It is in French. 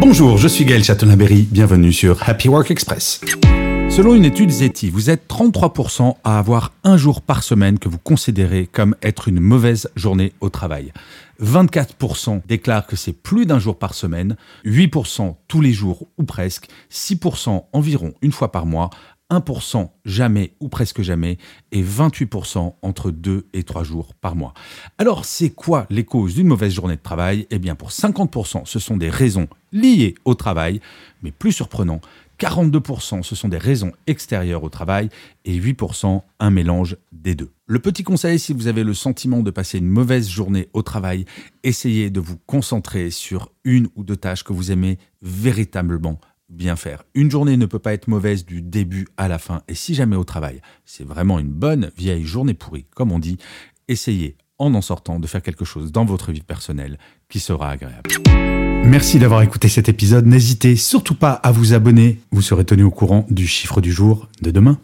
Bonjour, je suis Gaël Chatonaberry, bienvenue sur Happy Work Express. Selon une étude ZETI, vous êtes 33% à avoir un jour par semaine que vous considérez comme être une mauvaise journée au travail. 24% déclarent que c'est plus d'un jour par semaine, 8% tous les jours ou presque, 6% environ une fois par mois, 1% jamais ou presque jamais et 28% entre 2 et 3 jours par mois. Alors c'est quoi les causes d'une mauvaise journée de travail? Eh bien pour 50% ce sont des raisons liées au travail, mais plus surprenant, 42% ce sont des raisons extérieures au travail et 8% un mélange des deux. Le petit conseil, si vous avez le sentiment de passer une mauvaise journée au travail, essayez de vous concentrer sur une ou deux tâches que vous aimez véritablement bien faire. Une journée ne peut pas être mauvaise du début à la fin. Et si jamais au travail, c'est vraiment une bonne vieille journée pourrie, comme on dit, essayez en en sortant de faire quelque chose dans votre vie personnelle qui sera agréable. Merci d'avoir écouté cet épisode. N'hésitez surtout pas à vous abonner. Vous serez tenu au courant du chiffre du jour de demain.